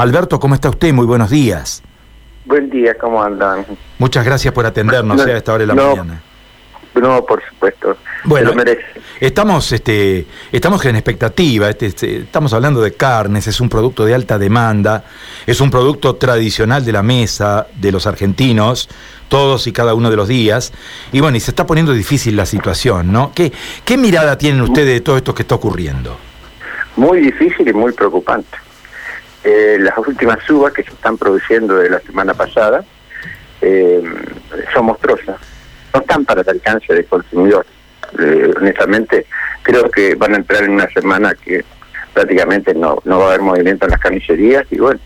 Alberto, ¿cómo está usted? Muy buenos días. Buen día, ¿cómo andan? Muchas gracias por atendernos No, a esta hora de la no, mañana. No, por supuesto. Bueno, lo. Estamos, este, estamos en expectativa. Este, este, estamos hablando de carnes. Es un producto de alta demanda. Es un producto tradicional de la mesa de los argentinos, todos y cada uno de los días. Y bueno, y se está poniendo difícil la situación, ¿no? ¿Qué, qué mirada tienen ustedes de todo esto que está ocurriendo? Muy difícil y muy preocupante. Eh, las últimas subas que se están produciendo de la semana pasada eh, son monstruosas. No están para el alcance del consumidor. Eh, honestamente, creo que van a entrar en una semana que prácticamente no, no va a haber movimiento en las carnicerías y bueno,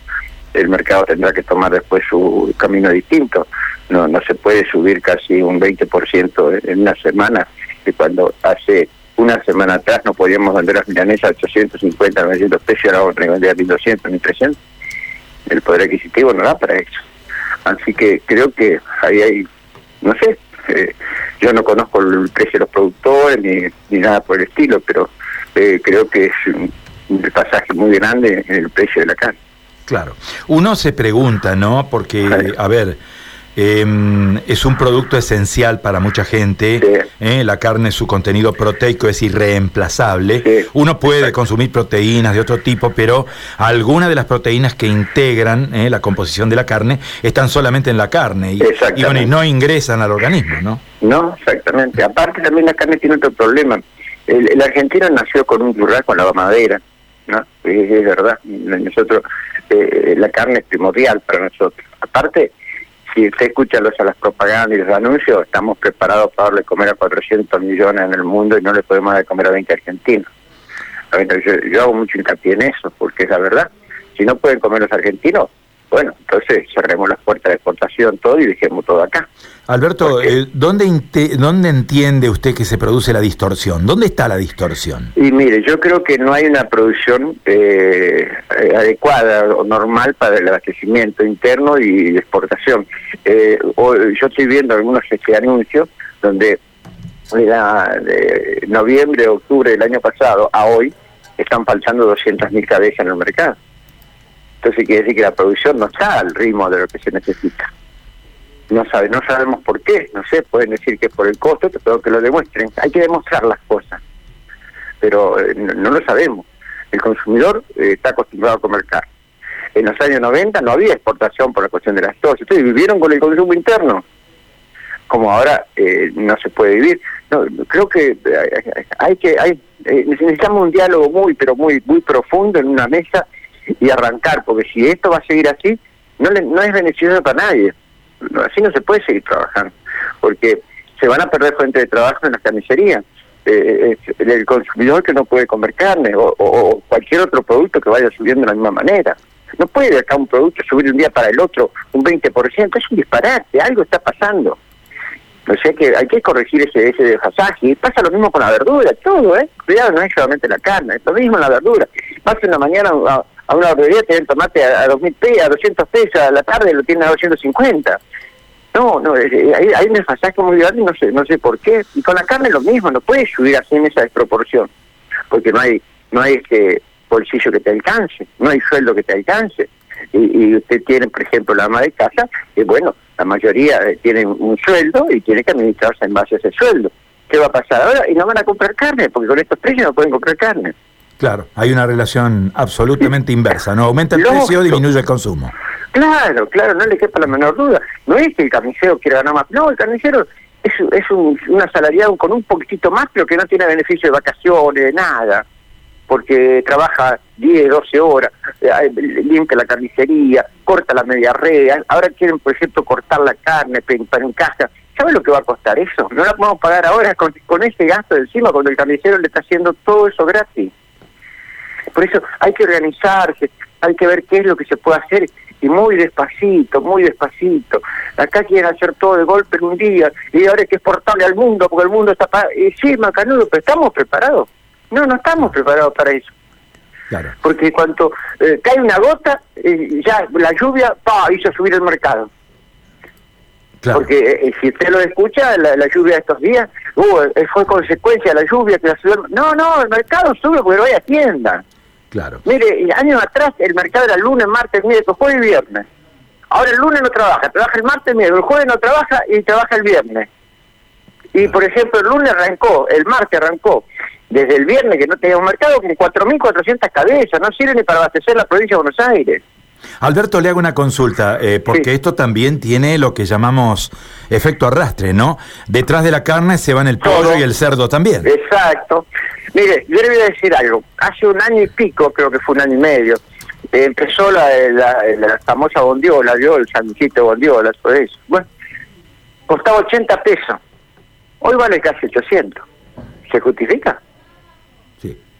el mercado tendrá que tomar después su camino distinto. No, no se puede subir casi un 20% en una semana, que cuando hace una semana atrás no podíamos vender las milanesas a 850, 900 pesos, ahora vamos a vender a 1200, 1300. El poder adquisitivo no da para eso. Así que creo que ahí hay, no sé, eh, yo no conozco el precio de los productores ni, ni nada por el estilo, pero eh, creo que es un, un pasaje muy grande en el precio de la carne. Claro. Uno se pregunta, ¿no? Porque, a ver, eh, es un producto esencial para mucha gente. Sí. ¿eh? La carne, su contenido proteico es irreemplazable. Sí. Uno puede consumir proteínas de otro tipo, pero algunas de las proteínas que integran ¿eh? la composición de la carne están solamente en la carne y, Exactamente. y, bueno, y no ingresan al organismo, ¿no? No, exactamente. Aparte también la carne tiene otro problema. El, el argentino nació con un churrasco con la madera, ¿no? Es, es verdad. Nosotros, eh, la carne es primordial para nosotros. Aparte, si usted escucha los, a las propagandas y los anuncios, estamos preparados para darle comer a 400 millones en el mundo y no le podemos dar de comer a 20 argentinos. Yo, yo hago mucho hincapié en eso, porque es la verdad. Si no pueden comer los argentinos, bueno, entonces cerremos las puertas de exportación, todo y dejemos todo acá. Alberto, eh, ¿dónde, ¿dónde entiende usted que se produce la distorsión? ¿Dónde está la distorsión? Y mire, yo creo que no hay una producción eh, eh, adecuada o normal para el abastecimiento interno y de exportación. Eh, yo estoy viendo algunos este, anuncios donde era de noviembre, octubre del año pasado a hoy están faltando 200.000 cabezas en el mercado. Entonces quiere decir que la producción no está al ritmo de lo que se necesita. No sabe, no sabemos por qué, no sé, pueden decir que es por el costo, pero que lo demuestren. Hay que demostrar las cosas pero eh, no, no lo sabemos. El consumidor eh, está acostumbrado a comer carne. En los años 90 no había exportación por la cuestión de las dosis. Ustedes vivieron con el consumo interno, como ahora eh, no se puede vivir. No, creo que eh, hay que hay eh, necesitamos un diálogo muy pero muy muy profundo en una mesa y arrancar, porque si esto va a seguir así, no le, no es beneficioso para nadie. Así no se puede seguir trabajando, porque se van a perder fuentes de trabajo en las carnicerías eh, eh, el consumidor que no puede comer carne o cualquier otro producto que vaya subiendo de la misma manera. No puede de acá un producto subir de un día para el otro un 20%, es un disparate, algo está pasando. O sea que hay que corregir ese, ese desfasaje. Y pasa lo mismo con la verdura, todo, ¿eh? Cuidado, no es solamente la carne, es lo mismo en la verdura. Vas en la mañana a, una verdulería, te dan tomate a, a 2.000 pesos, a 200 pesos, a la tarde lo tienen a 250. No, no, eh, hay, hay un desfasaje muy grande y no sé, no sé por qué. Y con la carne lo mismo, no puedes subir así en esa desproporción, porque no hay, no hay este bolsillo que te alcance, no hay sueldo que te alcance. Y, y usted tiene, por ejemplo, la ama de casa, que bueno, la mayoría eh, tienen un sueldo y tiene que administrarse en base a ese sueldo. ¿Qué va a pasar ahora? Y no van a comprar carne, porque con estos precios no pueden comprar carne. Claro, hay una relación absolutamente inversa, ¿no? Aumenta el Lógico. precio, disminuye el consumo. Claro, claro, no le quepa la menor duda. No es que el carnicero quiera ganar más, no, el carnicero es, es un, un asalariado con un poquitito más, pero que no tiene beneficio de vacaciones, de nada, porque trabaja 10, 12 horas, eh, limpia la carnicería, corta la media rea, ahora quieren, por ejemplo, cortar la carne para en casa. ¿Sabe lo que va a costar eso? No la podemos pagar ahora con, con ese gasto de encima, cuando el carnicero le está haciendo todo eso gratis. Por eso hay que organizarse, hay que ver qué es lo que se puede hacer y muy despacito, muy despacito. Acá quieren hacer todo de golpe en un día y ahora hay que exportarle al mundo porque el mundo está... Y sí, macanudo, pero ¿estamos preparados? No, no estamos preparados para eso. Claro. Porque cuando eh, cae una gota, eh, ya la lluvia pa, hizo subir el mercado. Claro. Porque eh, si usted lo escucha, la, la lluvia de estos días, uh, eh, fue consecuencia de la lluvia que la ciudad... No, no, el mercado sube porque no hay tienda. Claro. Mire, años atrás el mercado era lunes, martes, miércoles, jueves y viernes. Ahora el lunes no trabaja, trabaja el martes, miércoles, el jueves no trabaja y trabaja el viernes. Y por ejemplo, el lunes arrancó, el martes arrancó, desde el viernes que no teníamos mercado, con 4.400 cabezas, no sirve ni para abastecer la provincia de Buenos Aires. Alberto, le hago una consulta, eh, porque esto también tiene lo que llamamos efecto arrastre, ¿no? Detrás de la carne se van el pollo y el cerdo también. Exacto. Mire, yo le voy a decir algo. Hace un año y pico, creo que fue un año y medio, empezó la, la, famosa bondiola, yo, el sanduchito de bondiola, todo eso. Bueno, costaba 80 pesos. Hoy vale casi 800. ¿Se justifica?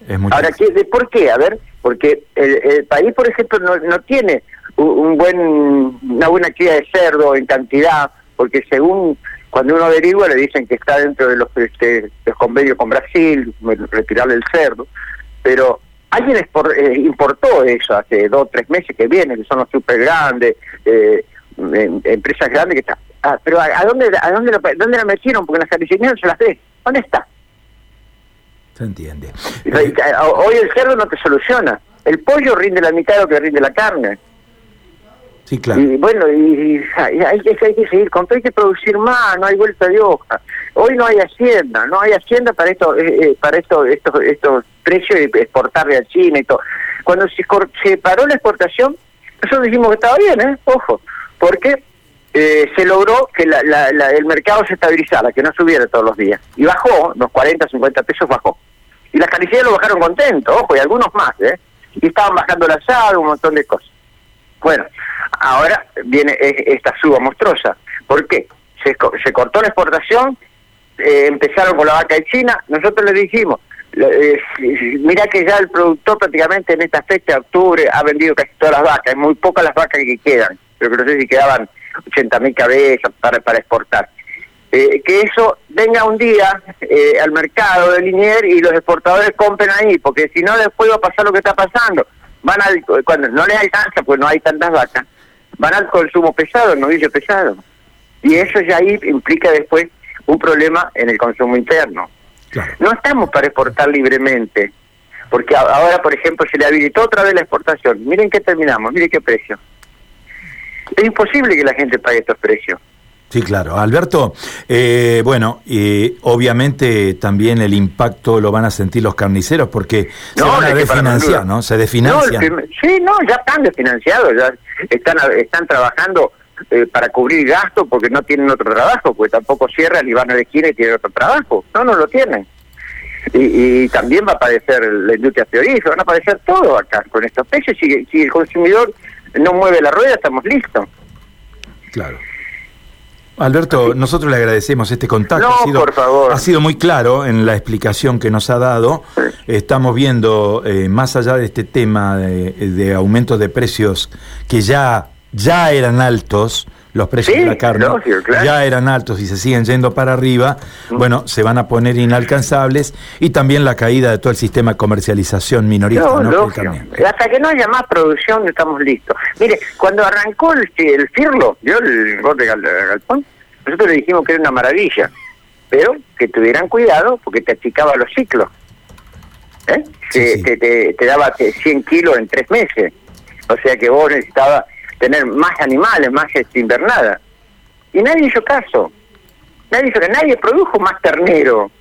Sí, es mucho. Ahora, ¿qué, ¿por qué? A ver, porque el, país, por ejemplo, no, no tiene un, buen una buena cría de cerdo en cantidad, porque según cuando uno averigua le dicen que está dentro de los, este, los convenios con Brasil, retirarle el cerdo, pero alguien eh, importó eso hace dos o tres meses que viene, que son los super grandes, eh, em, empresas grandes que están. Ah, pero ¿a, dónde, a dónde, lo, dónde la metieron? Porque las carnicerías se las ve. ¿Dónde está? Se entiende. Hoy el cerdo no te soluciona. El pollo rinde la mitad de lo que rinde la carne. Sí, claro. Y bueno, y, hay, que, hay que seguir con hay que producir más, no hay vuelta de hoja. Hoy no hay hacienda, no hay hacienda para esto, eh, eh, para esto, estos, estos precios de exportarle a China y todo. Cuando se, se paró la exportación, nosotros dijimos que estaba bien, ¿eh? Ojo, porque eh, se logró que la, el mercado se estabilizara, que no subiera todos los días. Y bajó, los 40, 50 pesos bajó. Y las carnicerías lo bajaron contentos, ojo, y algunos más, ¿eh? Y estaban bajando la sal, un montón de cosas. Bueno, ahora viene esta suba monstruosa. ¿Por qué? Se, se cortó la exportación, eh, empezaron con la vaca de China, nosotros le dijimos, eh, mira que ya el productor prácticamente en esta fecha, octubre, ha vendido casi todas las vacas, muy pocas las vacas que quedan, pero que no sé si quedaban 80 mil cabezas para, para exportar. Eh, que eso venga un día al mercado de Linier y los exportadores compren ahí, porque si no después va a pasar lo que está pasando. Van al, cuando no les alcanza, pues no hay tantas vacas, van al consumo pesado, el novillo pesado. Y eso ya ahí implica después un problema en el consumo interno. No estamos para exportar libremente, porque ahora, por ejemplo, se le habilitó otra vez la exportación. Miren qué terminamos, miren qué precio. Es imposible que la gente pague estos precios. Sí, claro. Alberto, eh, bueno, y obviamente también el impacto lo van a sentir los carniceros porque se van a desfinanciar, ¿no? Se desfinancian. sí, no, ya están desfinanciados, ya están, están trabajando eh, para cubrir gastos porque no tienen otro trabajo, pues tampoco cierran y van a la esquina y tienen otro trabajo. No, no lo tienen. Y, también va a aparecer la industria frigorífica, van a aparecer todo acá con estos precios. Si, si el consumidor no mueve la rueda, estamos listos. Claro. Alberto, nosotros le agradecemos este contacto. ha sido, por favor. Ha sido muy claro en la explicación que nos ha dado. Estamos viendo, eh, más allá de este tema de, de aumentos de precios que ya ya eran altos los precios de la carne, ya eran altos y se siguen yendo para arriba, bueno, se van a poner inalcanzables y también la caída de todo el sistema de comercialización minorista. No, Hasta que no haya más producción estamos listos. Mire, cuando arrancó el, el Firlo, yo el de Galpón, nosotros le dijimos que era una maravilla, pero que tuvieran cuidado porque te achicaba los ciclos. ¿eh? te, te, daba 100 kilos en tres meses. O sea que vos necesitabas tener más animales, más este, invernada. Y nadie hizo caso. Nadie hizo nadie produjo más ternero.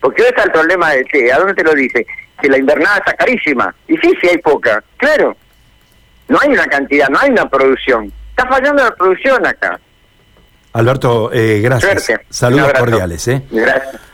Porque hoy está el problema de que, ¿a dónde te lo dice? Que la invernada está carísima. Y sí, sí hay poca, claro. No hay una cantidad, no hay una producción. Está fallando la producción acá. Alberto, eh, gracias. Saludos cordiales. ¿eh? Gracias.